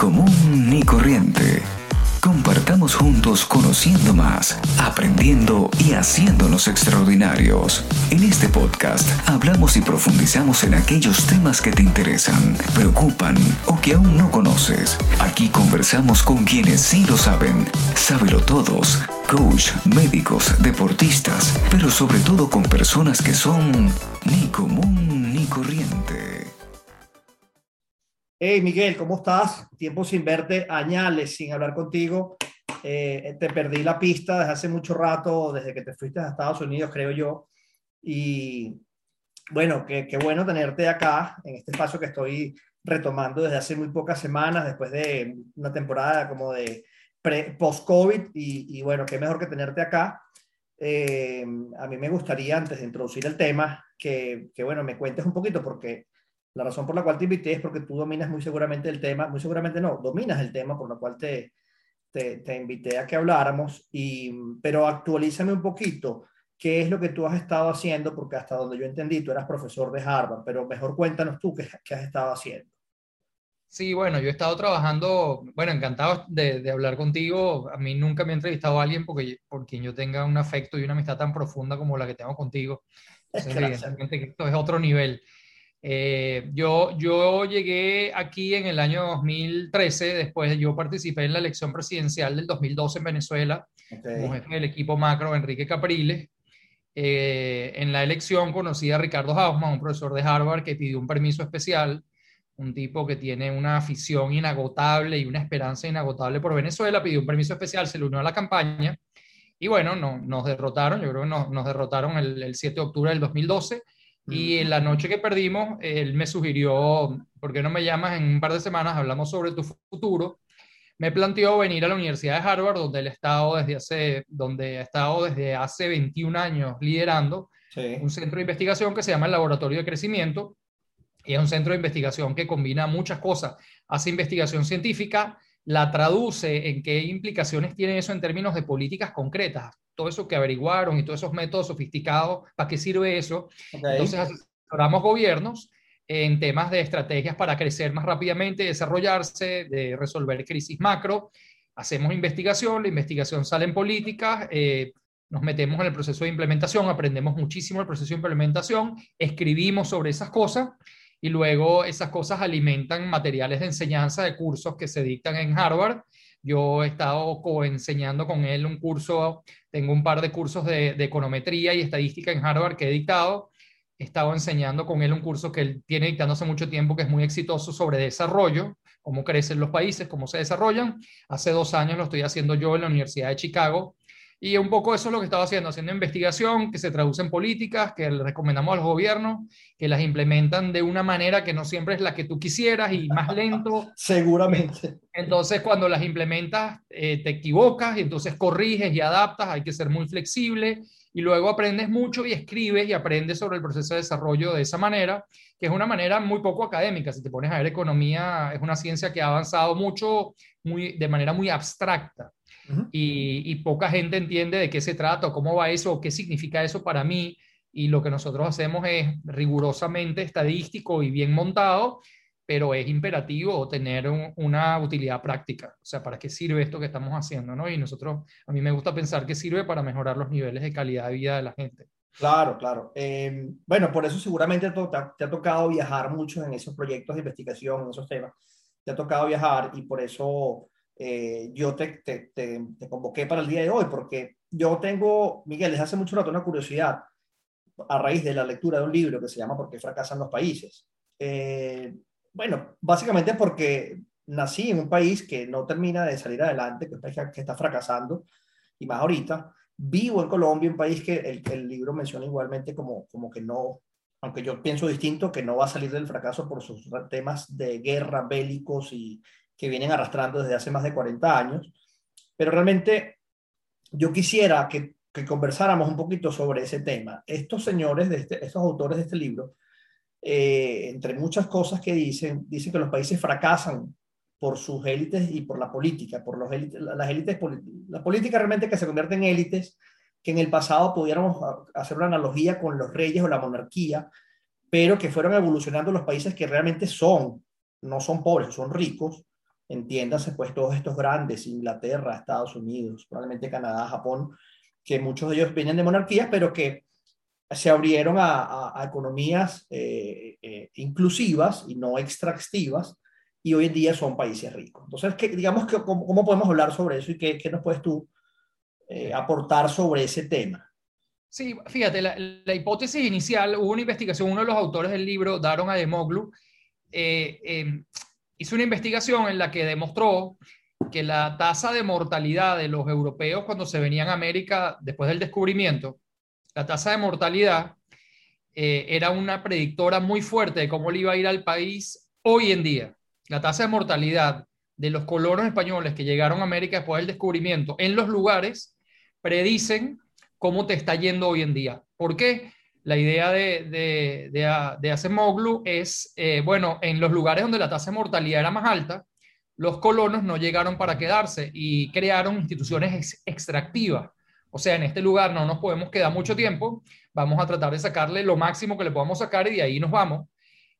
común ni corriente. Compartamos juntos conociendo más, aprendiendo y haciéndonos extraordinarios. En este podcast hablamos y profundizamos en aquellos temas que te interesan, preocupan o que aún no conoces. Aquí conversamos con quienes sí lo saben. Sábelo todos. Coach, médicos, deportistas, pero sobre todo con personas que son ni común ni corriente. Hey Miguel, ¿cómo estás? Tiempo sin verte, añales sin hablar contigo. Eh, te perdí la pista desde hace mucho rato, desde que te fuiste a Estados Unidos, creo yo. Y bueno, qué, bueno tenerte acá en este espacio que estoy retomando desde hace muy pocas semanas, después de una temporada como de post-COVID. Y, bueno, qué mejor que tenerte acá. Eh, a mí me gustaría, antes de introducir el tema, que, que bueno, me cuentes un poquito, porque la razón por la cual te invité es porque tú dominas muy seguramente el tema, muy seguramente no, dominas el tema por lo cual te, te, invité a que habláramos, y, pero actualízame un poquito qué es lo que tú has estado haciendo, porque hasta donde yo entendí, tú eras profesor de Harvard, pero mejor cuéntanos tú qué, qué has estado haciendo. Sí, bueno, yo he estado trabajando, bueno, encantado de, de, hablar contigo. A mí nunca me ha entrevistado a alguien porque, por quien yo tenga un afecto y una amistad tan profunda como la que tengo contigo. Entonces, evidentemente, esto es otro nivel. Eh, yo, yo llegué aquí en el año 2013, después yo participé en la elección presidencial del 2012 en Venezuela, como jefe del equipo macro Enrique Capriles. Eh, en la elección conocí a Ricardo Hausman, un profesor de Harvard que pidió un permiso especial, un tipo que tiene una afición inagotable y una esperanza inagotable por Venezuela, pidió un permiso especial, se le unió a la campaña y bueno, no, nos derrotaron, yo creo que nos, nos derrotaron el, el 7 de octubre del 2012 y en la noche que perdimos, él me sugirió, ¿por qué no me llamas en un par de semanas? Hablamos sobre tu futuro. Me planteó venir a la Universidad de Harvard, donde él ha estado desde hace, donde ha estado desde hace 21 años liderando un centro de investigación que se llama el Laboratorio de Crecimiento. Y es un centro de investigación que combina muchas cosas. Hace investigación científica, la traduce en qué implicaciones tiene eso en términos de políticas concretas todo eso que averiguaron y todos esos métodos sofisticados, ¿para qué sirve eso? Entonces asesoramos gobiernos en temas de estrategias para crecer más rápidamente, desarrollarse, de resolver crisis macro. Hacemos investigación, la investigación sale en políticas, eh, nos metemos en el proceso de implementación, aprendemos muchísimo el proceso de implementación, escribimos sobre esas cosas y luego esas cosas alimentan materiales de enseñanza de cursos que se dictan en Harvard yo he estado enseñando con él un curso, tengo un par de cursos de, econometría y estadística en Harvard que he dictado. He estado enseñando con él un curso que él tiene dictando hace mucho tiempo que es muy exitoso sobre desarrollo, cómo crecen los países, cómo se desarrollan. Hace dos años lo estoy haciendo yo en la Universidad de Chicago y un poco eso es lo que estaba haciendo, haciendo investigación que se traduce en políticas, que le recomendamos a los gobiernos, que las implementan de una manera que no siempre es la que tú quisieras y más lento. Seguramente. Entonces, cuando las implementas, eh, te equivocas y entonces corriges y adaptas, hay que ser muy flexible y luego aprendes mucho y escribes y aprendes sobre el proceso de desarrollo de esa manera, que es una manera muy poco académica. Si te pones a ver economía, es una ciencia que ha avanzado mucho muy, de manera muy abstracta y, poca gente entiende de qué se trata o cómo va eso o qué significa eso para mí. Y lo que nosotros hacemos es rigurosamente estadístico y bien montado, pero es imperativo tener una utilidad práctica. O sea, ¿para qué sirve esto que estamos haciendo? ¿no? Y nosotros, a mí me gusta pensar que sirve para mejorar los niveles de calidad de vida de la gente. Claro, claro. Em, bueno, por eso seguramente te, te, ha tocado viajar mucho en esos proyectos de investigación, en esos temas. Te ha tocado viajar y por eso eh, yo te, te, te, convoqué para el día de hoy, porque yo tengo, Miguel, desde hace mucho rato una curiosidad a raíz de la lectura de un libro que se llama ¿Por qué fracasan los países? Eh, bueno, básicamente porque nací en un país que no termina de salir adelante, que, que está fracasando, y más ahorita. Vivo en Colombia, un país que el, el libro menciona igualmente como, como que no, aunque yo pienso distinto, que no va a salir del fracaso por sus temas de guerra, bélicos y, que vienen arrastrando desde hace más de 40 años. Pero realmente yo quisiera que, conversáramos un poquito sobre ese tema. Estos señores, de este, estos autores de este libro, eh, entre muchas cosas que dicen, dicen que los países fracasan por sus élites y por la política, por los élites, las élites, la política realmente que se convierte en élites, que en el pasado pudiéramos hacer una analogía con los reyes o la monarquía, pero que fueron evolucionando los países que realmente son, no son pobres, son ricos, entiéndase pues todos estos grandes, Inglaterra, Estados Unidos, probablemente Canadá, Japón, que muchos de ellos vienen de monarquías, pero que se abrieron a, economías eh, eh, inclusivas y no extractivas, y hoy en día son países ricos. Entonces, ¿qué, digamos, que, ¿cómo, podemos hablar sobre eso y qué, qué nos puedes tú eh, aportar sobre ese tema? Sí, fíjate, la, la, hipótesis inicial, hubo una investigación, uno de los autores del libro, Daron Ademoglu, eh, hizo una investigación en la que demostró que la tasa de mortalidad de los europeos cuando se venían a América después del descubrimiento, la tasa de mortalidad eh, era una predictora muy fuerte de cómo le iba a ir al país hoy en día. La tasa de mortalidad de los colonos españoles que llegaron a América después del descubrimiento en los lugares predicen cómo te está yendo hoy en día. ¿Por qué? La idea de, de, de, de Acemoglu es, eh, bueno, en los lugares donde la tasa de mortalidad era más alta, los colonos no llegaron para quedarse y crearon instituciones extractivas. O sea, en este lugar no nos podemos quedar mucho tiempo, vamos a tratar de sacarle lo máximo que le podamos sacar y de ahí nos vamos.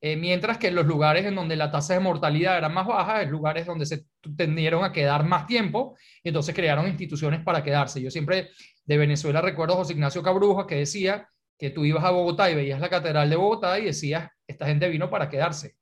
Eh, mientras que en los lugares en donde la tasa de mortalidad era más baja, en lugares donde se tendieron a quedar más tiempo, entonces crearon instituciones para quedarse. Yo siempre de Venezuela recuerdo a José Ignacio Cabruja que decía que tú ibas a Bogotá y veías la Catedral de Bogotá y decías, esta gente vino para quedarse.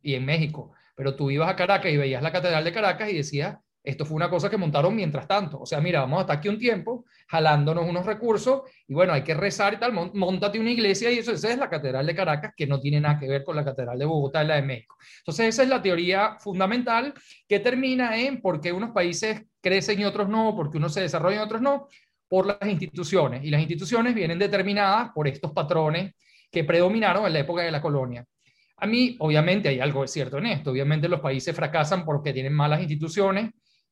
Y en México. Pero tú ibas a Caracas y veías la Catedral de Caracas y decías, esto fue una cosa que montaron mientras tanto. O sea, mira, vamos a estar aquí un tiempo jalándonos unos recursos y bueno, hay que rezar y tal, montate una iglesia y eso esa es la Catedral de Caracas que no tiene nada que ver con la Catedral de Bogotá y la de México. Entonces, esa es la teoría fundamental que termina en por qué unos países crecen y otros no, por qué unos se desarrollan y otros no, por las instituciones. Y las instituciones vienen determinadas por estos patrones que predominaron en la época de la colonia. A mí, obviamente, hay algo cierto en esto. Obviamente los países fracasan porque tienen malas instituciones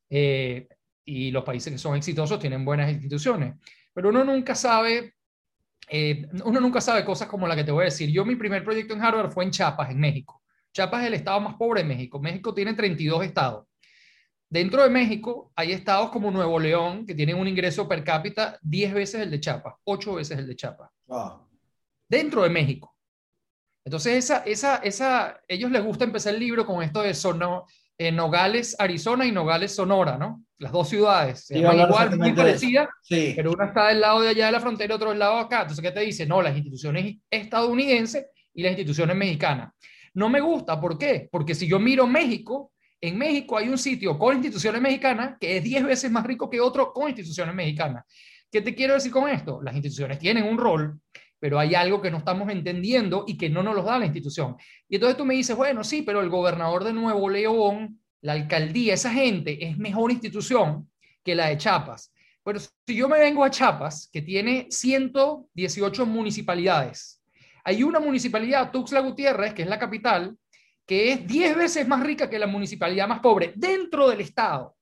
eh, y los países que son exitosos tienen buenas instituciones. Pero uno nunca sabe, eh, uno nunca sabe cosas como la que te voy a decir. Yo mi primer proyecto en Harvard fue en Chiapas, en México. Chiapas es el estado más pobre de México. México tiene 32 estados. Dentro de México hay estados como Nuevo León que tienen un ingreso per cápita 10 veces el de Chiapas, 8 veces el de Chiapas. Dentro de México. Entonces, esa, esa, esa, ellos les gusta empezar el libro con esto de Sono, en Nogales, Arizona y Nogales, Sonora, ¿no? Las dos ciudades. Se igual, muy parecidas, pero una está del lado de allá de la frontera y otro del lado de acá. Entonces, ¿qué te dice? No, las instituciones estadounidenses y las instituciones mexicanas. No me gusta, ¿por qué? Porque si yo miro México, en México hay un sitio con instituciones mexicanas que es 10 veces más rico que otro con instituciones mexicanas. ¿Qué te quiero decir con esto? Las instituciones tienen un rol, pero hay algo que no estamos entendiendo y que no nos lo da la institución. Y entonces tú me dices, bueno, sí, pero el gobernador de Nuevo León, la alcaldía, esa gente es mejor institución que la de Chiapas. Pero si yo me vengo a Chiapas, que tiene 118 municipalidades, hay una municipalidad, Tuxtla Gutiérrez, que es la capital, que es 10 veces más rica que la municipalidad más pobre dentro del Estado.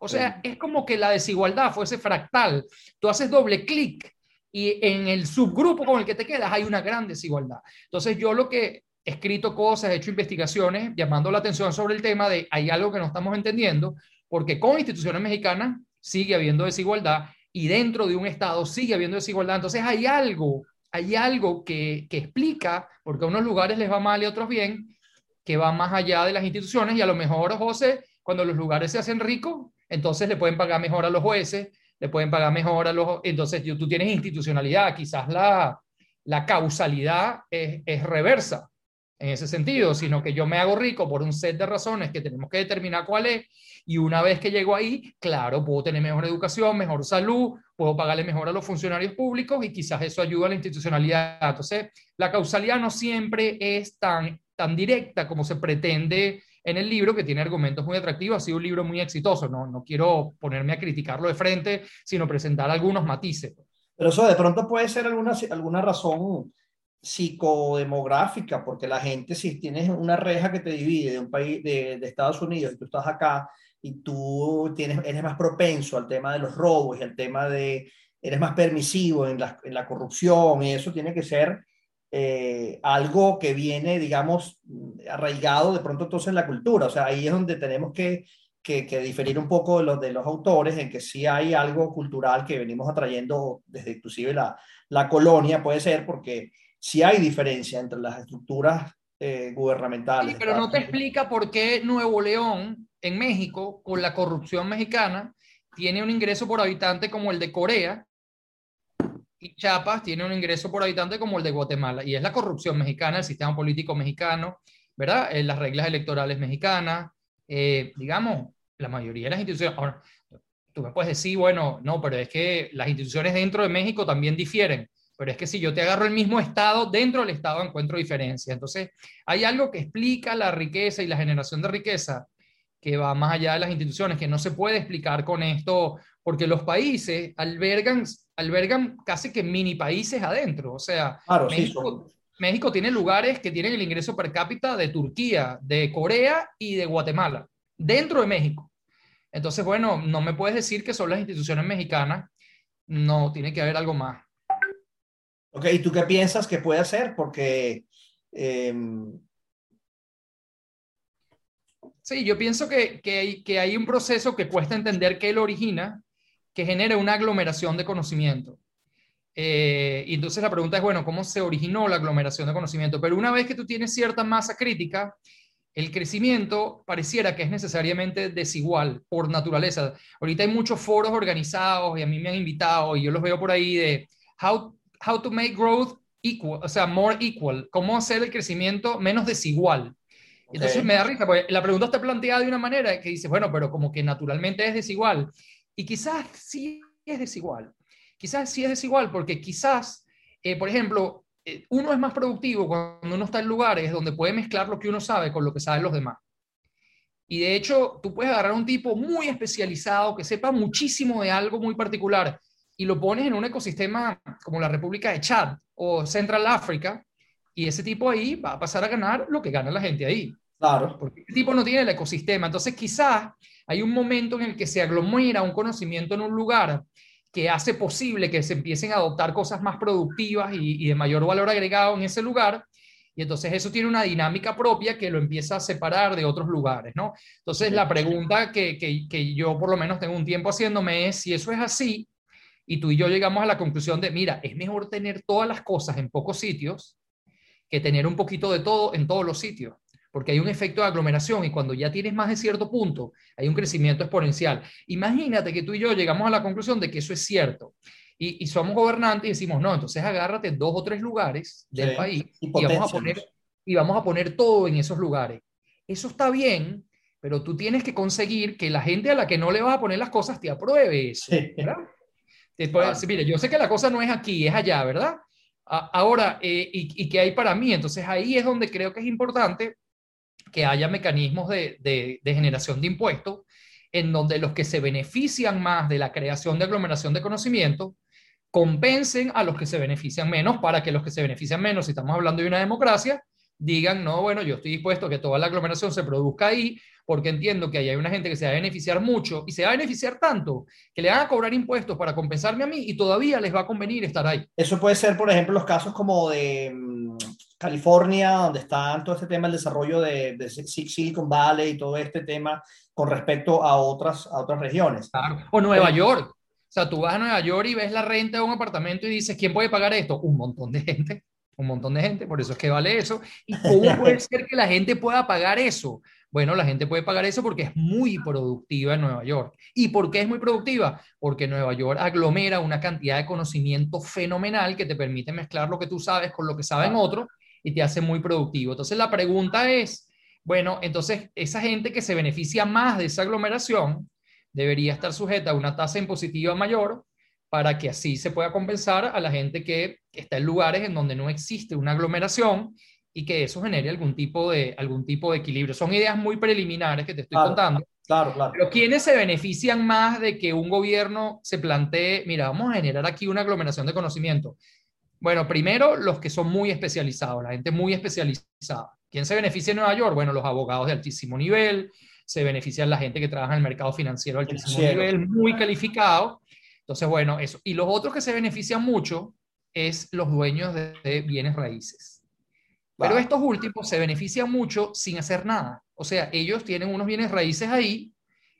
O sea, es como que la desigualdad fuese fractal. Tú haces doble clic y en el subgrupo con el que te quedas hay una gran desigualdad. Entonces yo lo que he escrito cosas, he hecho investigaciones llamando la atención sobre el tema de hay algo que no estamos entendiendo, porque con instituciones mexicanas sigue habiendo desigualdad y dentro de un Estado sigue habiendo desigualdad. Entonces hay algo, hay algo que, que explica, porque a unos lugares les va mal y a otros bien, que va más allá de las instituciones y a lo mejor, José, cuando los lugares se hacen ricos, entonces le pueden pagar mejor a los jueces, le pueden pagar mejor a los... Entonces, tú tienes institucionalidad, quizás la, la causalidad es, es, reversa en ese sentido, sino que yo me hago rico por un set de razones que tenemos que determinar cuál es, y una vez que llego ahí, claro, puedo tener mejor educación, mejor salud, puedo pagarle mejor a los funcionarios públicos y quizás eso ayuda a la institucionalidad. Entonces, la causalidad no siempre es tan, tan directa como se pretende en el libro, que tiene argumentos muy atractivos, ha sido un libro muy exitoso, no, no quiero ponerme a criticarlo de frente, sino presentar algunos matices. Pero eso de pronto puede ser alguna, alguna razón psicodemográfica, porque la gente, si tienes una reja que te divide de un país, de, Estados Unidos, y tú estás acá, y tú tienes, eres más propenso al tema de los robos y al tema de, eres más permisivo en la, en la corrupción, y eso tiene que ser eh, algo que viene, digamos, arraigado de pronto entonces en la cultura. O sea, ahí es donde tenemos que, que, diferir un poco de los, de los autores, en que sí hay algo cultural que venimos atrayendo desde inclusive la, la colonia, puede ser, porque sí hay diferencia entre las estructuras eh, gubernamentales. Sí, pero no te explica por qué Nuevo León en México, con la corrupción mexicana, tiene un ingreso por habitante como el de Corea y Chiapas tiene un ingreso por habitante como el de Guatemala. Y es la corrupción mexicana, el sistema político mexicano, ¿verdad? Eh, las reglas electorales mexicanas, eh, digamos, la mayoría de las instituciones. Ahora, tú me puedes decir, bueno, no, pero es que las instituciones dentro de México también difieren. Pero es que si yo te agarro el mismo estado, dentro del estado encuentro diferencia. Entonces, hay algo que explica la riqueza y la generación de riqueza que va más allá de las instituciones, que no se puede explicar con esto, porque los países albergan, albergan casi que mini países adentro. O sea, México, México tiene lugares que tienen el ingreso per cápita de Turquía, de Corea y de Guatemala, dentro de México. Entonces, bueno, no me puedes decir que son las instituciones mexicanas, no, tiene que haber algo más. Ok, ¿y tú qué piensas que puede hacer? Porque... Em, sí, yo pienso que, hay, que hay un proceso que cuesta entender que él origina, que genera una aglomeración de conocimiento. Eh, y entonces la pregunta es, bueno, ¿cómo se originó la aglomeración de conocimiento? Pero una vez que tú tienes cierta masa crítica, el crecimiento pareciera que es necesariamente desigual por naturaleza. Ahorita hay muchos foros organizados y a mí me han invitado y yo los veo por ahí de how, how to make growth equal, o sea, more equal, cómo hacer el crecimiento menos desigual. Entonces me da risa, porque la pregunta está planteada de una manera que dice, bueno, pero como que naturalmente es desigual. Y quizás sí es desigual. Quizás sí es desigual porque quizás, eh, por ejemplo, eh, uno es más productivo cuando uno está en lugares donde puede mezclar lo que uno sabe con lo que saben los demás. Y de hecho, tú puedes agarrar un tipo muy especializado que sepa muchísimo de algo muy particular y lo pones en un ecosistema como la República de Chad o Central África y ese tipo ahí va a pasar a ganar lo que gana la gente ahí. Claro. Porque ese tipo no tiene el ecosistema. Entonces, quizás hay un momento en el que se aglomera un conocimiento en un lugar que hace posible que se empiecen a adoptar cosas más productivas y, de mayor valor agregado en ese lugar. Y entonces eso tiene una dinámica propia que lo empieza a separar de otros lugares, ¿no? Entonces la pregunta que, que, yo por lo menos tengo un tiempo haciéndome es si eso es así y tú y yo llegamos a la conclusión de, mira, es mejor tener todas las cosas en pocos sitios que tener un poquito de todo en todos los sitios porque hay un efecto de aglomeración y cuando ya tienes más de cierto punto, hay un crecimiento exponencial. Imagínate que tú y yo llegamos a la conclusión de que eso es cierto y, somos gobernantes y decimos, no, entonces agárrate dos o tres lugares del país y, vamos a poner, y vamos a poner todo en esos lugares. Eso está bien, pero tú tienes que conseguir que la gente a la que no le vas a poner las cosas te apruebe eso, ¿verdad? mire, yo sé que la cosa no es aquí, es allá, ¿verdad? Ahora, eh, y, y qué hay para mí? Entonces ahí es donde creo que es importante que haya mecanismos de, generación de impuestos en donde los que se benefician más de la creación de aglomeración de conocimiento compensen a los que se benefician menos para que los que se benefician menos, si estamos hablando de una democracia, digan, no, bueno, yo estoy dispuesto a que toda la aglomeración se produzca ahí, porque entiendo que ahí hay una gente que se va a beneficiar mucho y se va a beneficiar tanto que le van a cobrar impuestos para compensarme a mí y todavía les va a convenir estar ahí. Eso puede ser, por ejemplo, los casos como de mm, California, donde está todo este tema del desarrollo de, de, Silicon Valley y todo este tema con respecto a otras, a otras regiones. Claro. O Nueva York. O sea, tú vas a Nueva York y ves la renta de un apartamento y dices, ¿quién puede pagar esto? Un montón de gente. Un montón de gente, por eso es que vale eso. ¿Y cómo puede ser que la gente pueda pagar eso? Bueno, la gente puede pagar eso porque es muy productiva en Nueva York. ¿Y por qué es muy productiva? Porque Nueva York aglomera una cantidad de conocimiento fenomenal que te permite mezclar lo que tú sabes con lo que saben otros y te hace muy productivo. Entonces la pregunta es, bueno, entonces esa gente que se beneficia más de esa aglomeración debería estar sujeta a una tasa impositiva mayor para que así se pueda compensar a la gente que está en lugares en donde no existe una aglomeración y que eso genere algún tipo de, algún tipo de equilibrio. Son ideas muy preliminares que te estoy contando. Claro, claro. Pero ¿quiénes se benefician más de que un gobierno se plantee, mira, vamos a generar aquí una aglomeración de conocimiento? Bueno, primero los que son muy especializados, la gente muy especializada. ¿Quién se beneficia en Nueva York? Bueno, los abogados de altísimo nivel, se benefician la gente que trabaja en el mercado financiero de altísimo nivel, muy calificado. Entonces, bueno, eso. Y los otros que se benefician mucho es los dueños de, bienes raíces. Pero estos últimos se benefician mucho sin hacer nada. O sea, ellos tienen unos bienes raíces ahí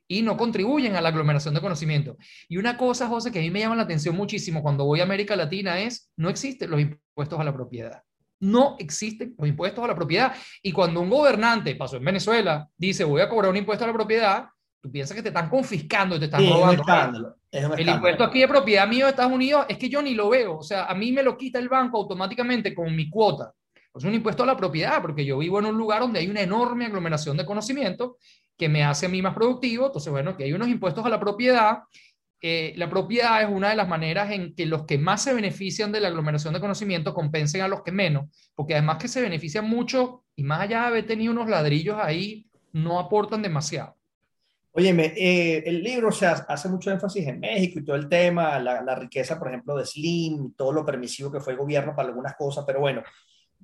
y no contribuyen a la aglomeración de conocimiento. Y una cosa, José, que a mí me llama la atención muchísimo cuando voy a América Latina es, no existen los impuestos a la propiedad. No existen los impuestos a la propiedad. Y cuando un gobernante, pasó en Venezuela, dice voy a cobrar un impuesto a la propiedad, tú piensas que te están confiscando y te están robando. el impuesto aquí de propiedad mío de Estados Unidos es que yo ni lo veo. O sea, a mí me lo quita el banco automáticamente con mi cuota. Es un impuesto a la propiedad, porque yo vivo en un lugar donde hay una enorme aglomeración de conocimiento que me hace a mí más productivo. Entonces, bueno, que hay unos impuestos a la propiedad. Eh, la propiedad es una de las maneras en que los que más se benefician de la aglomeración de conocimiento compensen a los que menos, porque además que se benefician mucho y más allá de haber tenido unos ladrillos ahí, no aportan demasiado. Óyeme, eh, el libro se hace mucho énfasis en México y todo el tema, la, la, riqueza, por ejemplo, de Slim, todo lo permisivo que fue el gobierno para algunas cosas, pero bueno,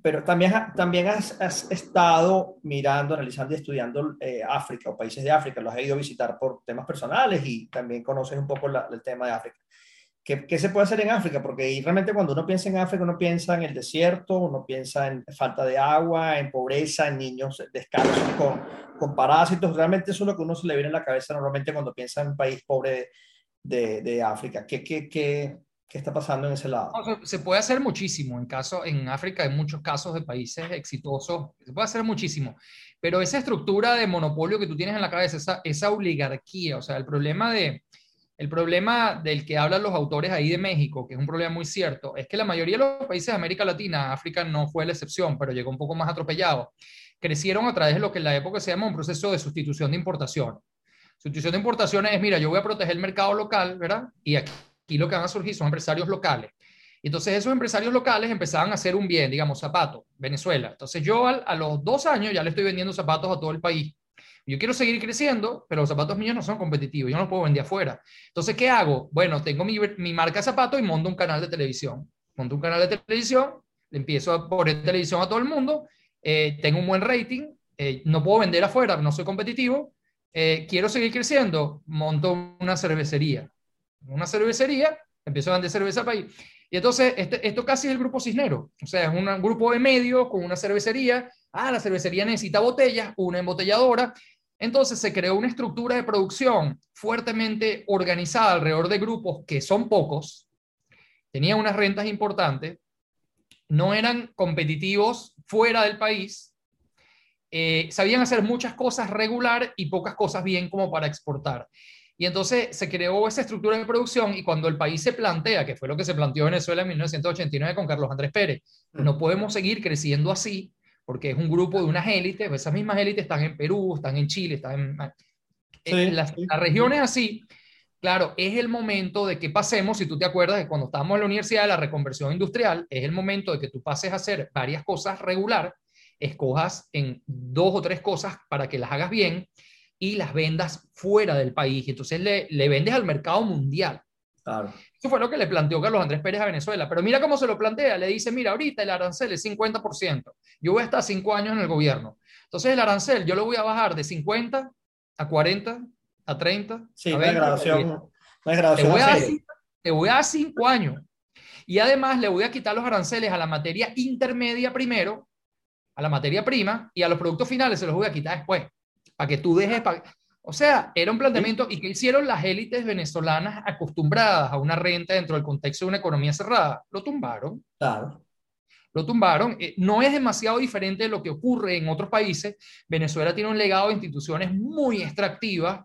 pero también, también has, estado mirando, analizando y estudiando eh, África o países de África, los has ido a visitar por temas personales y también conoces un poco el tema de África. ¿Qué, ¿Qué, se puede hacer en África? Porque realmente cuando uno piensa en África, uno piensa en el desierto, uno piensa en falta de agua, en pobreza, en niños descalzos con, con parásitos. Realmente eso es lo que uno se le viene a la cabeza normalmente cuando piensa en un país pobre de, de, África. ¿Qué, qué, qué, ¿Qué está pasando en ese lado? se puede hacer muchísimo. En, caso, en África hay muchos casos de países exitosos. Se puede hacer muchísimo. Pero esa estructura de monopolio que tú tienes en la cabeza, esa, esa oligarquía, o sea, el problema, de, el problema del que hablan los autores ahí de México, que es un problema muy cierto, es que la mayoría de los países de América Latina, África no fue la excepción, pero llegó un poco más atropellado, crecieron a través de lo que en la época se llama un proceso de sustitución de importación. Sustitución de importaciones es, mira, yo voy a proteger el mercado local, ¿verdad? Y aquí aquí lo que van a surgir son empresarios locales. Entonces esos empresarios locales empezaban a hacer un bien, digamos, zapatos, Venezuela. Entonces yo a, los dos años ya le estoy vendiendo zapatos a todo el país. Yo quiero seguir creciendo, pero los zapatos míos no son competitivos, yo no los puedo vender afuera. Entonces, ¿qué hago? Bueno, tengo mi, marca de zapatos y monto un canal de televisión. Monto un canal de televisión, le empiezo a poner televisión a todo el mundo, eh, tengo un buen rating, eh, no puedo vender afuera, no soy competitivo, eh, quiero seguir creciendo, monto una cervecería una cervecería, empezó a vender cerveza para ahí. Y entonces, este, esto casi es el grupo Cisnero. O sea, es un grupo de medios con una cervecería. Ah, la cervecería necesita botellas, una embotelladora. Entonces se creó una estructura de producción fuertemente organizada alrededor de grupos que son pocos, tenían unas rentas importantes, no eran competitivos fuera del país, eh, sabían hacer muchas cosas regular y pocas cosas bien como para exportar. Y entonces se creó esa estructura de producción y cuando el país se plantea, que fue lo que se planteó Venezuela en 1989 con Carlos Andrés Pérez, mm. no podemos seguir creciendo así porque es un grupo de unas élites, esas mismas élites están en Perú, están en Chile, están en, las, regiones así. Claro, es el momento de que pasemos, si tú te acuerdas de cuando estábamos en la universidad de la reconversión industrial, es el momento de que tú pases a hacer varias cosas regular, escojas en dos o tres cosas para que las hagas bien y las vendas fuera del país. Y entonces le, le vendes al mercado mundial. Claro. Eso fue lo que le planteó Carlos Andrés Pérez a Venezuela. Pero mira cómo se lo plantea. Le dice, mira, ahorita el arancel es 50%. Yo voy a estar cinco años en el gobierno. Entonces el arancel yo lo voy a bajar de 50 a 40, a 30. Sí, a 20, graduación. te, voy a, te voy a dar cinco años. Y además le voy a quitar los aranceles a la materia intermedia primero, a la materia prima, y a los productos finales se los voy a quitar después para que tú dejes... O sea, era un planteamiento y que hicieron las élites venezolanas acostumbradas a una renta dentro del contexto de una economía cerrada. Lo tumbaron. Claro. Lo tumbaron. Eh, no es demasiado diferente de lo que ocurre en otros países. Venezuela tiene un legado de instituciones muy extractivas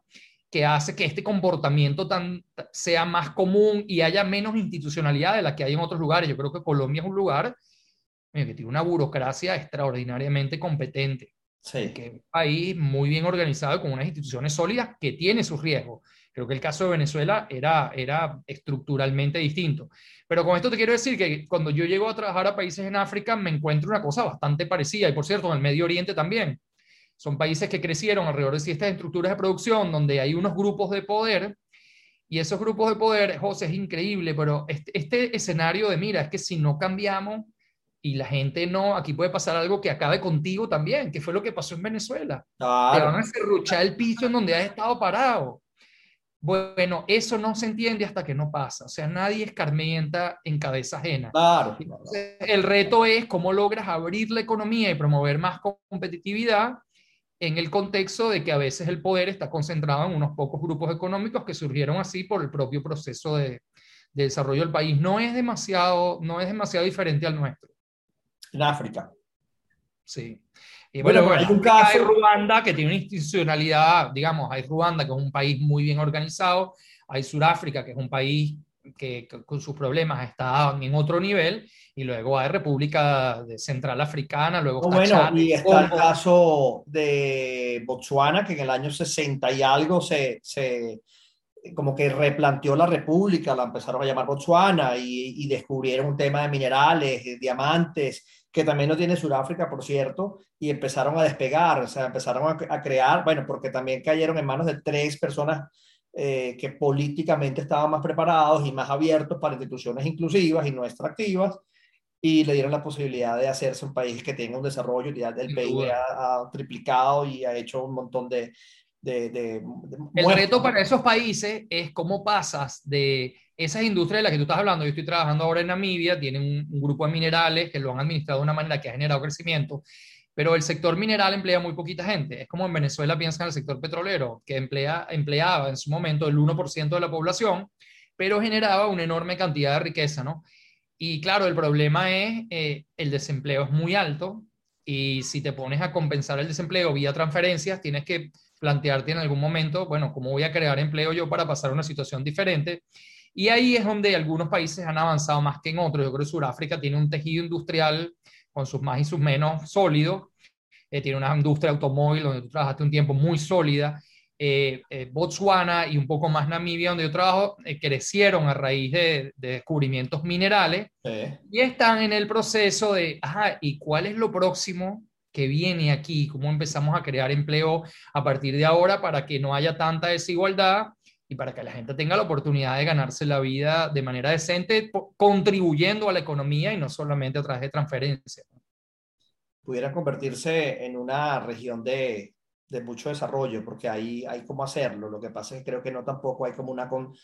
que hace que este comportamiento tan, sea más común y haya menos institucionalidad de la que hay en otros lugares. Yo creo que Colombia es un lugar que tiene una burocracia extraordinariamente competente. Sí. Que es un país muy bien organizado con unas instituciones sólidas que tiene sus riesgos. Creo que el caso de Venezuela era, era estructuralmente distinto. Pero con esto te quiero decir que cuando yo llego a trabajar a países en África me encuentro una cosa bastante parecida. Y por cierto, en el Medio Oriente también. Son países que crecieron alrededor de estas estructuras de producción donde hay unos grupos de poder. Y esos grupos de poder, José, es increíble, pero este, este escenario de, mira, es que si no cambiamos, y la gente no, aquí puede pasar algo que acabe contigo también, que fue lo que pasó en Venezuela. Te van a cerruchar el piso en donde has estado parado. Bueno, eso no se entiende hasta que no pasa. O sea, nadie escarmienta en cabeza ajena. Claro. el reto es cómo logras abrir la economía y promover más competitividad en el contexto de que a veces el poder está concentrado en unos pocos grupos económicos que surgieron así por el propio proceso de, de desarrollo del país. No es demasiado, no es demasiado diferente al nuestro. En África. Sí. Y bueno, hay un caso. Hay Ruanda que tiene una institucionalidad, digamos, hay Ruanda que es un país muy bien organizado, hay Sudáfrica que es un país que, con sus problemas está en otro nivel, y luego hay República Central Africana, luego está Bueno, y está el caso de Botswana, que en el año 60 y algo se, se como que replanteó la república, la empezaron a llamar Botswana y, y descubrieron un tema de minerales, diamantes, que también no tiene Sudáfrica, por cierto, y empezaron a despegar, o sea, empezaron a, a crear, bueno, porque también cayeron en manos de tres personas eh, que políticamente estaban más preparados y más abiertos para instituciones inclusivas y no extractivas, y le dieron la posibilidad de hacerse un país que tenga un desarrollo, ya el PIB ha, triplicado y ha hecho un montón de... de, de, el reto para esos países es cómo pasas de esas industrias de las que tú estás hablando. Yo estoy trabajando ahora en Namibia, tienen un, un grupo de minerales que lo han administrado de una manera que ha generado crecimiento pero el sector mineral emplea muy poquita gente. Es como en Venezuela piensan en el sector petrolero, que emplea, empleaba en su momento el 1% de la población, pero generaba una enorme cantidad de riqueza, ¿no? Y claro, el problema es eh, el desempleo es muy alto y si te pones a compensar el desempleo vía transferencias, tienes que plantearte en algún momento, bueno, ¿cómo voy a crear empleo yo para pasar a una situación diferente? Y ahí es donde algunos países han avanzado más que en otros. Yo creo que Sudáfrica tiene un tejido industrial con sus más y sus menos sólidos, eh, tiene una industria automóvil donde tú trabajaste un tiempo muy sólida. Eh, eh, Botswana y un poco más Namibia, donde yo trabajo, crecieron a raíz de, descubrimientos minerales y están en el proceso de, ajá, ¿y cuál es lo próximo que viene aquí? ¿Cómo empezamos a crear empleo a partir de ahora para que no haya tanta desigualdad y para que la gente tenga la oportunidad de ganarse la vida de manera decente, contribuyendo a la economía y no solamente a través de transferencias? pudiera convertirse en una región de, de mucho desarrollo, porque ahí hay cómo hacerlo. Lo que pasa es que creo que no tampoco hay como una, con,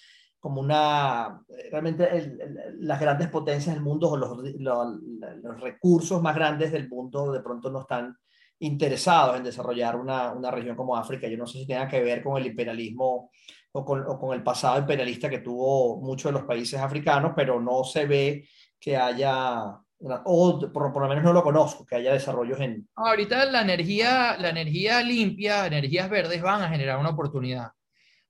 como una realmente las grandes potencias del mundo o los, los, los, recursos más grandes del mundo de pronto no están interesados en desarrollar una, una, región como África. Yo no sé si tenga que ver con el imperialismo o con, o con el pasado imperialista que tuvo muchos de los países africanos, pero no se ve que haya o por, por, lo menos no lo conozco, que haya desarrollos en... Ahorita la energía, la energía limpia, energías verdes van a generar una oportunidad,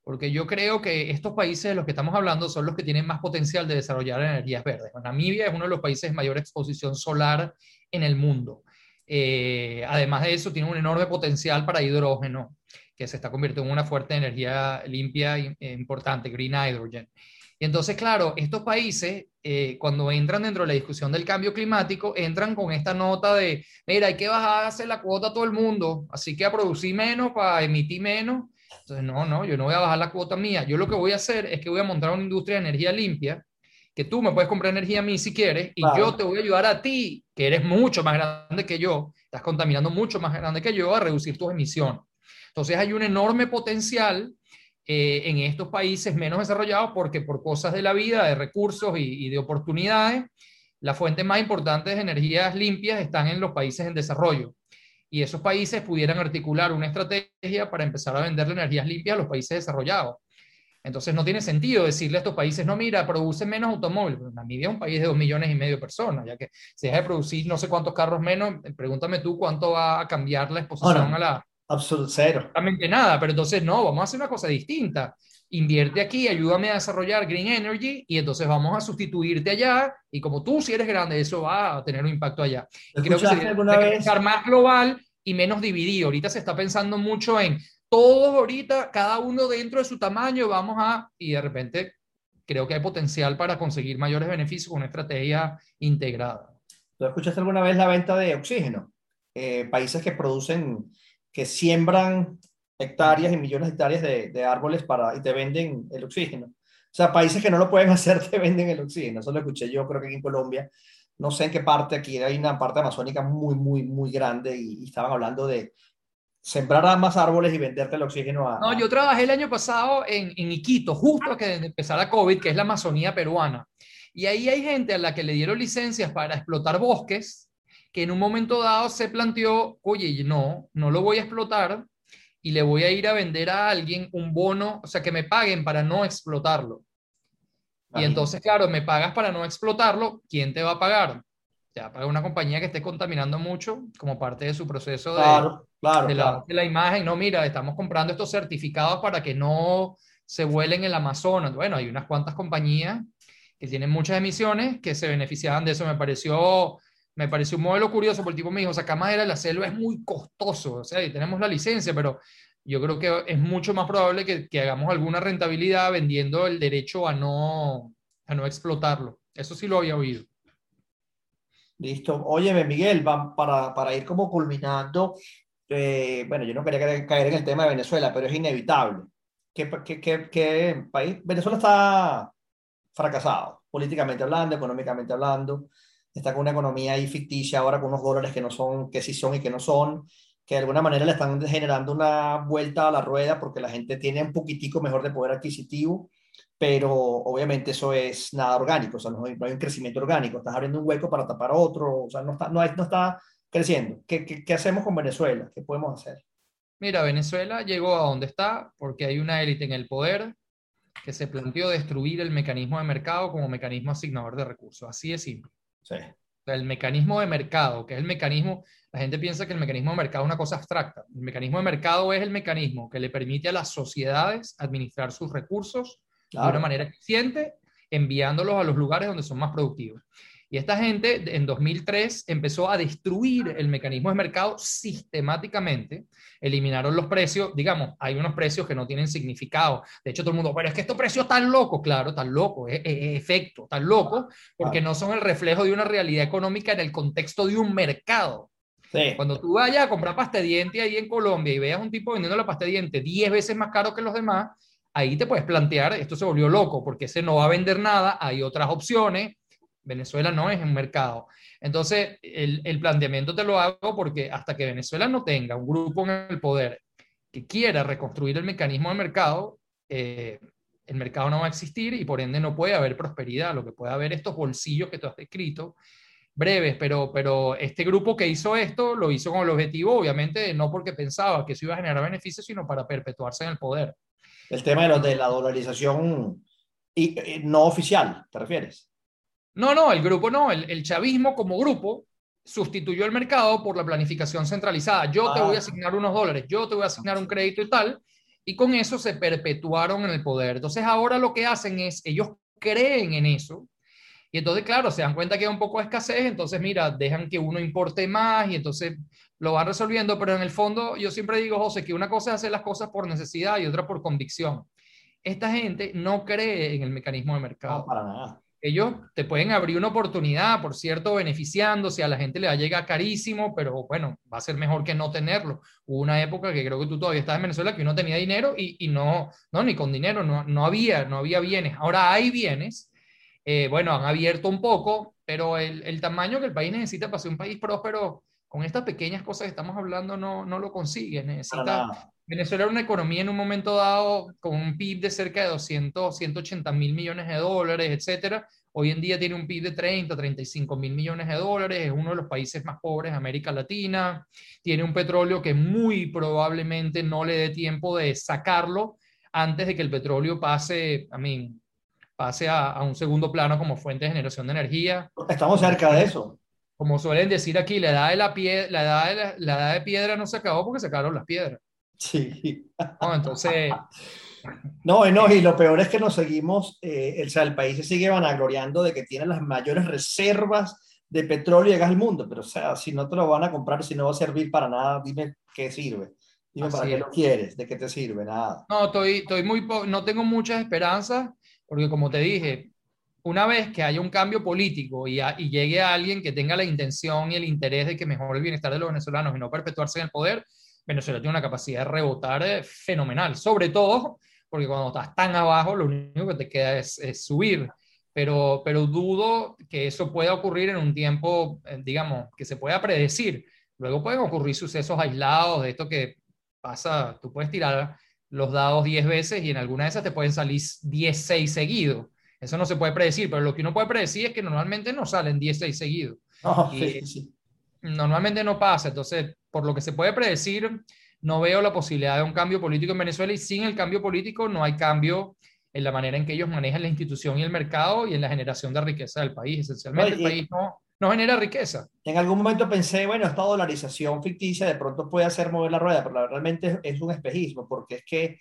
porque yo creo que estos países de los que estamos hablando son los que tienen más potencial de desarrollar energías verdes. Namibia es uno de los países de mayor exposición solar en el mundo. Eh, además de eso, tiene un enorme potencial para hidrógeno, que se está convirtiendo en una fuerte energía limpia e importante, green hydrogen. Y entonces, claro, estos países, eh, cuando entran dentro de la discusión del cambio climático, entran con esta nota de, mira, hay que bajarse la cuota a todo el mundo, así que a producir menos para emitir menos. Entonces, no, no, yo no voy a bajar la cuota mía. Yo lo que voy a hacer es que voy a montar una industria de energía limpia, que tú me puedes comprar energía a mí si quieres, y yo te voy a ayudar a ti, que eres mucho más grande que yo, estás contaminando mucho más grande que yo, a reducir tus emisiones. Entonces, hay un enorme potencial eh, en estos países menos desarrollados porque por cosas de la vida, de recursos y, de oportunidades, las fuentes más importantes de energías limpias están en los países en desarrollo. Y esos países pudieran articular una estrategia para empezar a vender energías limpias a los países desarrollados. Entonces no tiene sentido decirle a estos países, no, mira, produce menos automóviles. Namibia es un país de dos millones y medio de personas, ya que si deja de producir no sé cuántos carros menos, pregúntame tú cuánto va a cambiar la exposición a la, Absolutamente cero. Absolutamente nada, pero entonces no, vamos a hacer una cosa distinta. Invierte aquí, ayúdame a desarrollar Green Energy y entonces vamos a sustituirte allá y como tú si eres grande, eso va a tener un impacto allá. Creo que se alguna vez? pensar más global y menos dividido. Ahorita se está pensando mucho en todos ahorita, cada uno dentro de su tamaño, vamos a, y de repente creo que hay potencial para conseguir mayores beneficios con una estrategia integrada. ¿Tú escuchaste alguna vez la venta de oxígeno? Eh, países que producen que siembran hectáreas y millones de hectáreas de, árboles para, y te venden el oxígeno. O sea, países que no lo pueden hacer te venden el oxígeno. Eso lo escuché yo, creo que aquí en Colombia. No sé en qué parte, aquí hay una parte amazónica muy, muy, muy grande y, estaban hablando de sembrar más árboles y venderte el oxígeno a... No, yo trabajé el año pasado en, en Iquito, justo que empezara COVID, que es la Amazonía peruana. Y ahí hay gente a la que le dieron licencias para explotar bosques que en un momento dado se planteó, oye, no, no lo voy a explotar y le voy a ir a vender a alguien un bono, o sea, que me paguen para no explotarlo. Y entonces, claro, me pagas para no explotarlo, ¿quién te va a pagar? sea, para una compañía que esté contaminando mucho como parte de su proceso de, Claro, claro, de la, claro. de la imagen. No, mira, estamos comprando estos certificados para que no se vuelen en el Amazonas. Bueno, hay unas cuantas compañías que tienen muchas emisiones que se beneficiaban de eso. Me pareció, me pareció un modelo curioso, porque el tipo me dijo, sacar madera de la selva es muy costoso, o sea, y tenemos la licencia, pero yo creo que es mucho más probable que, que hagamos alguna rentabilidad vendiendo el derecho a no, a no explotarlo. Eso sí lo había oído. Listo. Óyeme, Miguel, para, para ir como culminando, eh, bueno, yo no quería caer en el tema de Venezuela, pero es inevitable. ¿Qué, qué- qué- qué país? Venezuela está fracasado, políticamente hablando, económicamente hablando. Está con una economía ahí ficticia ahora con unos dólares que no son, que sí son y que no son, que de alguna manera le están generando una vuelta a la rueda porque la gente tiene un poquitico mejor de poder adquisitivo pero obviamente eso es nada orgánico, o sea, no hay, no hay un crecimiento orgánico, estás abriendo un hueco para tapar otro, o sea, no está, no hay- no está creciendo. ¿Qué, qué, qué hacemos con Venezuela? ¿Qué podemos hacer? Mira, Venezuela llegó a donde está porque hay una élite en el poder que se planteó destruir el mecanismo de mercado como mecanismo asignador de recursos. Así de simple. Sí, O sea, el mecanismo de mercado, que es el mecanismo, la gente piensa que el mecanismo de mercado es una cosa abstracta. El mecanismo de mercado es el mecanismo que le permite a las sociedades administrar sus recursos de una manera eficiente, enviándolos a los lugares donde son más productivos. Y esta gente en 2003 empezó a destruir el mecanismo de mercado sistemáticamente, eliminaron los precios, digamos, hay unos precios que no tienen significado. De hecho, todo el mundo, pero es que estos precios están locos, claro, tan locos, es, efecto, tan locos, porque no son el reflejo de una realidad económica en el contexto de un mercado. Sí, Cuando tú vayas a comprar pasta de diente ahí en Colombia y veas un tipo vendiendo la pasta de diente 10 veces más caro que los demás, ahí te puedes plantear, esto se volvió loco, porque ese no va a vender nada, hay otras opciones, Venezuela no es un mercado. Entonces, el, el planteamiento te lo hago porque hasta que Venezuela no tenga un grupo en el poder que quiera reconstruir el mecanismo de mercado, eh, el mercado no va a existir y por ende no puede haber prosperidad. Lo que puede haber estos bolsillos que tú has descrito, breves, pero, pero este grupo que hizo esto lo hizo con el objetivo, obviamente, no porque pensaba que eso iba a generar beneficios, sino para perpetuarse en el poder. el tema de, lo, de la dolarización y, y no oficial, ¿te refieres? No, no, el grupo no, el, el chavismo como grupo sustituyó el mercado por la planificación centralizada. Yo te Ah. voy a asignar unos dólares, yo te voy a asignar un crédito y tal, y con eso se perpetuaron en el poder. Entonces ahora lo que hacen es, ellos creen en eso, y entonces, claro, se dan cuenta que hay un poco de escasez, entonces, mira, dejan que uno importe más y entonces lo van resolviendo, pero en el fondo yo siempre digo, José, que una cosa es hacer las cosas por necesidad y otra por convicción. Esta gente no cree en el mecanismo de mercado No, para nada. Ellos te pueden abrir una oportunidad, por cierto, beneficiándose, a la gente le va a llegar carísimo, pero bueno, va a ser mejor que no tenerlo. Hubo una época que creo que tú todavía estás en Venezuela que uno tenía dinero y, y no, no, ni con dinero, no, no había, no había bienes. Ahora hay bienes, eh, bueno, han abierto un poco, pero el, el tamaño que el país necesita para ser un país próspero, con estas pequeñas cosas que estamos hablando, no, no lo consigue. Necesita. Venezuela era una economía en un momento dado con un PIB de cerca de 200, 180 mil millones de dólares, etcétera. Hoy en día tiene un PIB de 30, 35 mil millones de dólares, es uno de los países más pobres de América Latina, tiene un petróleo que muy probablemente no le dé tiempo de sacarlo antes de que el petróleo pase, a mí, pase a, a un segundo plano como fuente de generación de energía. Estamos cerca de eso. Como suelen decir aquí, la edad de, la pie, la edad de, la, la edad de piedra no se acabó porque se acabaron las piedras. Sí. ¿no? Entonces, No, no, y lo peor es que nos seguimos, eh, o sea, el país se sigue vanagloriando de que tiene las mayores reservas de petróleo y gas del mundo, pero o sea, si no te lo van a comprar, si no va a servir para nada, dime qué sirve. Dime Así para qué es. lo quieres, de qué te sirve, nada. No, estoy, estoy muy, no tengo muchas esperanzas, porque como te dije, una vez que haya un cambio político y, a- y llegue a alguien que tenga la intención y el interés de que mejore el bienestar de los venezolanos y no perpetuarse en el poder, Venezuela tiene una capacidad de rebotar eh, fenomenal, sobre todo porque cuando estás tan abajo, lo único que te queda es, es subir. Pero, pero dudo que eso pueda ocurrir en un tiempo, eh, digamos, que se pueda predecir. Luego pueden ocurrir sucesos aislados de esto que pasa, tú puedes tirar los dados 10 veces y en alguna de esas te pueden salir 10, 6 seguidos. Eso no se puede predecir, pero lo que uno puede predecir es que normalmente no salen 10, 6 seguidos. Y- sí, sí. Normalmente no pasa. Entonces, por lo que se puede predecir, no veo la posibilidad de un cambio político en Venezuela y sin el cambio político no hay cambio en la manera en que ellos manejan la institución y el mercado y en la generación de riqueza del país. Esencialmente, No, y- el país no, no genera riqueza. En algún momento pensé, bueno, esta dolarización ficticia de pronto puede hacer mover la rueda, pero realmente es un espejismo, porque es que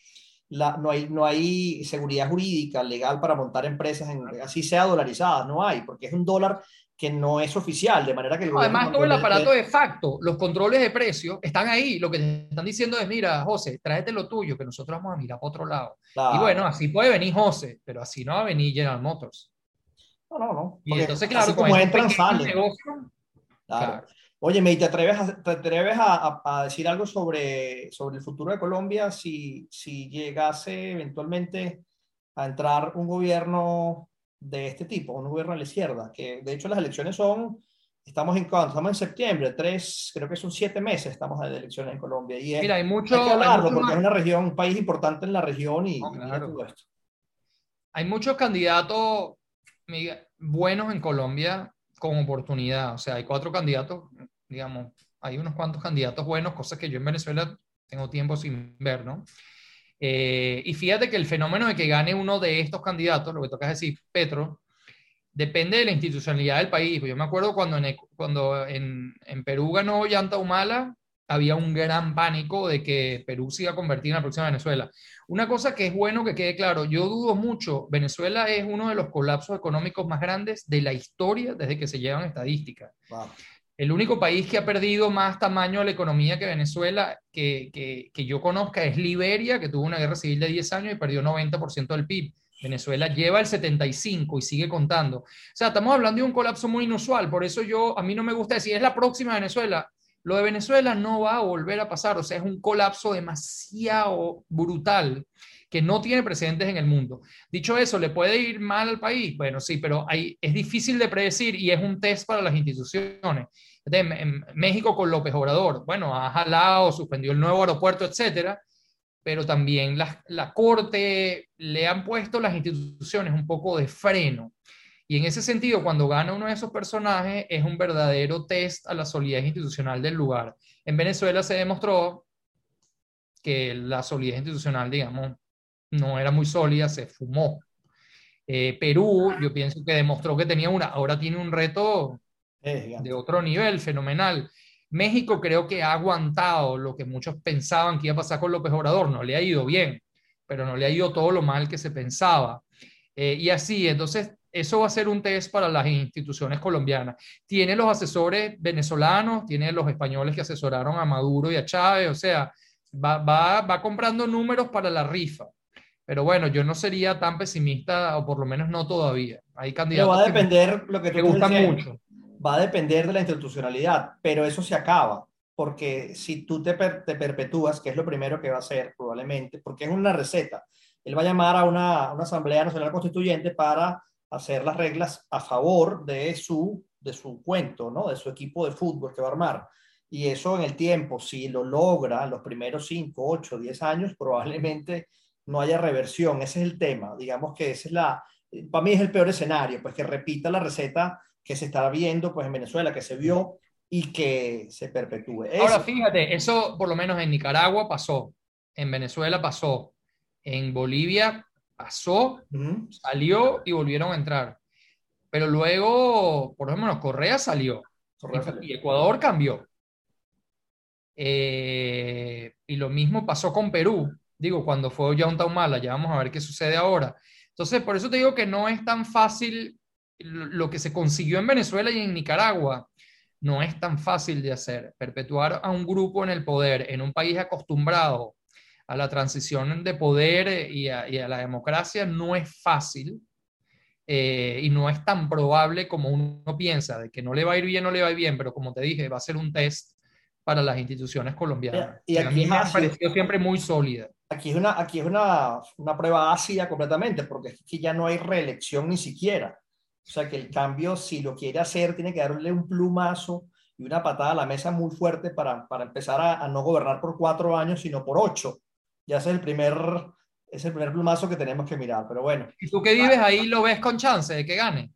la, no, hay, no hay seguridad jurídica legal para montar empresas, en, así sea dolarizadas, no hay, porque es un dólar que no es oficial, de manera que el Además, todo el aparato de facto, los controles de precio están ahí. Lo que te están diciendo es, mira, José, tráete lo tuyo, que nosotros vamos a mirar para otro lado. Y bueno, así puede venir José, pero así no va a venir General Motors. No, no, no. Y entonces, claro, como entran, salen. claro. Oye, ¿me te atreves, a, te atreves a, a, decir algo sobre, sobre el futuro de Colombia si, si llegase eventualmente a entrar un gobierno de este tipo, un gobierno de la izquierda? Que de hecho las elecciones son, estamos en, estamos en septiembre, tres, creo que son siete meses estamos de elecciones en Colombia. Y Mira, hay mucho... Hay que hablarlo porque es una región, un país importante en la región y, todo esto. Hay muchos candidatos buenos en Colombia con oportunidad. O sea, hay cuatro candidatos, digamos, hay unos cuantos candidatos buenos, cosas que yo en Venezuela tengo tiempo sin ver, ¿no? Eh, y fíjate que el fenómeno de que gane uno de estos candidatos, lo que toca decir, Petro, depende de la institucionalidad del país. Yo me acuerdo cuando en, cuando en, en Perú ganó Yanta Humala, había un gran pánico de que Perú se iba a convertir en la próxima Venezuela. Una cosa que es bueno que quede claro, yo dudo mucho, Venezuela es uno de los colapsos económicos más grandes de la historia desde que se llevan estadísticas. El único país que ha perdido más tamaño a la economía que Venezuela, que, que, que, yo conozca, es Liberia, que tuvo una guerra civil de 10 años y perdió 90% del PIB. Venezuela lleva el 75 y sigue contando. O sea, estamos hablando de un colapso muy inusual. Por eso yo, a mí no me gusta decir, es la próxima Venezuela. Lo de Venezuela no va a volver a pasar, o sea, es un colapso demasiado brutal que no tiene precedentes en el mundo. Dicho eso, ¿le puede ir mal al país? Bueno, sí, pero es difícil de predecir y es un test para las instituciones. En México con López Obrador, bueno, ha jalado, suspendió el nuevo aeropuerto, etcétera, pero también la, la Corte le han puesto las instituciones un poco de freno. Y en ese sentido, cuando gana uno de esos personajes, es un verdadero test a la solidez institucional del lugar. En Venezuela se demostró que la solidez institucional, digamos, no era muy sólida, se fumó. Eh, Perú, yo pienso que demostró que tenía una, ahora tiene un reto de otro nivel, fenomenal. México creo que ha aguantado lo que muchos pensaban que iba a pasar con López Obrador, no le ha ido bien, pero no le ha ido todo lo mal que se pensaba. Eh, y así, entonces eso va a ser un test para las instituciones colombianas. Tiene los asesores venezolanos, tiene los españoles que asesoraron a Maduro y a Chávez, o sea, va, va, va comprando números para la rifa. Pero bueno, yo no sería tan pesimista, o por lo menos no todavía. Hay candidatos va a depender, que, lo que te gustan mucho. Va a depender de la institucionalidad, pero eso se acaba, porque si tú te, te perpetúas, que es lo primero que va a hacer probablemente, porque es una receta, él va a llamar a una, una Asamblea Nacional Constituyente para hacer las reglas a favor de su, de su cuento, ¿no? de su equipo de fútbol que va a armar. Y eso en el tiempo, si lo logra los primeros 5, 8, 10 años, probablemente no haya reversión. Ese es el tema. Digamos que esa es la, para mí es el peor escenario, pues que repita la receta que se está viendo pues en Venezuela, que se vio y que se perpetúe. Ahora fíjate, eso por lo menos en Nicaragua pasó, en Venezuela pasó, en Bolivia pasó, salió y volvieron a entrar. Pero luego, por lo menos, Correa salió. Y Ecuador cambió. Eh, y lo mismo pasó con Perú. Digo, cuando fue ya un Humala, ya vamos a ver qué sucede ahora. Entonces, por eso te digo que no es tan fácil lo que se consiguió en Venezuela y en Nicaragua. No es tan fácil de hacer. Perpetuar a un grupo en el poder en un país acostumbrado a la transición de poder eh, y a, la democracia no es fácil eh, y no es tan probable como uno piensa, de que no le va a ir bien, no le va a ir bien, pero como te dije, va a ser un test para las instituciones colombianas. Y aquí a me ha parecido siempre muy sólida. Aquí es, una, aquí es una, una prueba ácida completamente, porque es que ya no hay reelección ni siquiera. O sea que el cambio, si lo quiere hacer, tiene que darle un plumazo y una patada a la mesa muy fuerte para, para empezar a, a, no gobernar por cuatro años, sino por ocho ya es el primer, es el primer plumazo que tenemos que mirar, pero bueno. ¿Y tú que vives ahí lo ves con chance de que gane?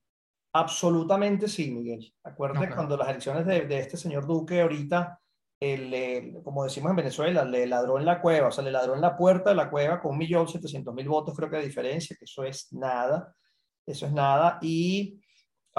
Absolutamente sí, Miguel. Acuérdate cuando las elecciones de, de, este señor Duque ahorita, el, como decimos en Venezuela, le ladró en la cueva, o sea, le ladró en la puerta de la cueva con 1.700.000 votos, creo que de diferencia, que eso es nada, eso es nada. Y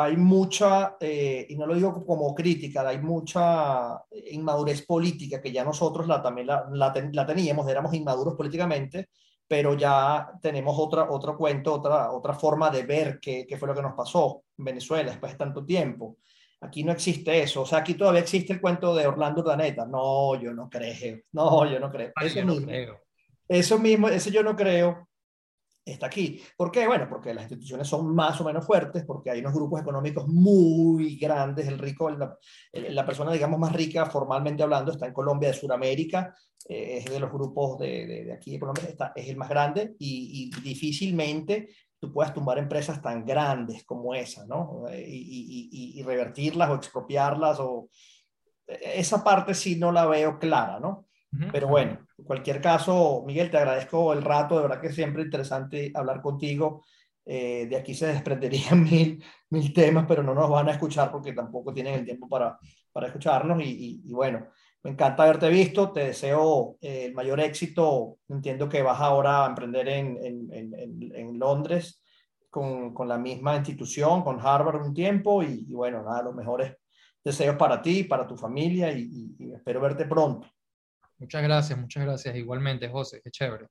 hay mucha, eh, y no lo digo como crítica, hay mucha inmadurez política que ya nosotros la, también la, la, teníamos, éramos inmaduros políticamente, pero ya tenemos otra, otro cuento, otra, otra forma de ver qué, qué fue lo que nos pasó en Venezuela después de tanto tiempo. Aquí no existe eso. O sea, aquí todavía existe el cuento de Orlando Urdaneta. No, yo no creo. No, yo no creo. eso, mismo, eso mismo, ese yo no creo, está aquí. ¿Por qué? Bueno, porque las instituciones son más o menos fuertes, porque hay unos grupos económicos muy grandes. El rico, la, la persona, digamos, más rica, formalmente hablando, está en Colombia, de Sudamérica. Eh, es de los grupos de, de, aquí de Colombia, está, es el más grande y, y difícilmente tú puedas tumbar empresas tan grandes como esa, ¿no? Y, y, revertirlas o expropiarlas o... Esa parte sí no la veo clara, ¿no? Pero bueno, en cualquier caso, Miguel, te agradezco el rato, de verdad que siempre interesante hablar contigo. Eh, de aquí se desprenderían mil, mil temas, pero no nos van a escuchar porque tampoco tienen el tiempo para, para escucharnos. Y, y, bueno, me encanta haberte visto, te deseo eh, el mayor éxito. Entiendo que vas ahora a emprender en, en, en, Londres con, con, la misma institución, con Harvard un tiempo y, bueno, nada, los mejores deseos para ti, para tu familia y, y espero verte pronto. Muchas gracias, muchas gracias. Igualmente, José, qué chévere.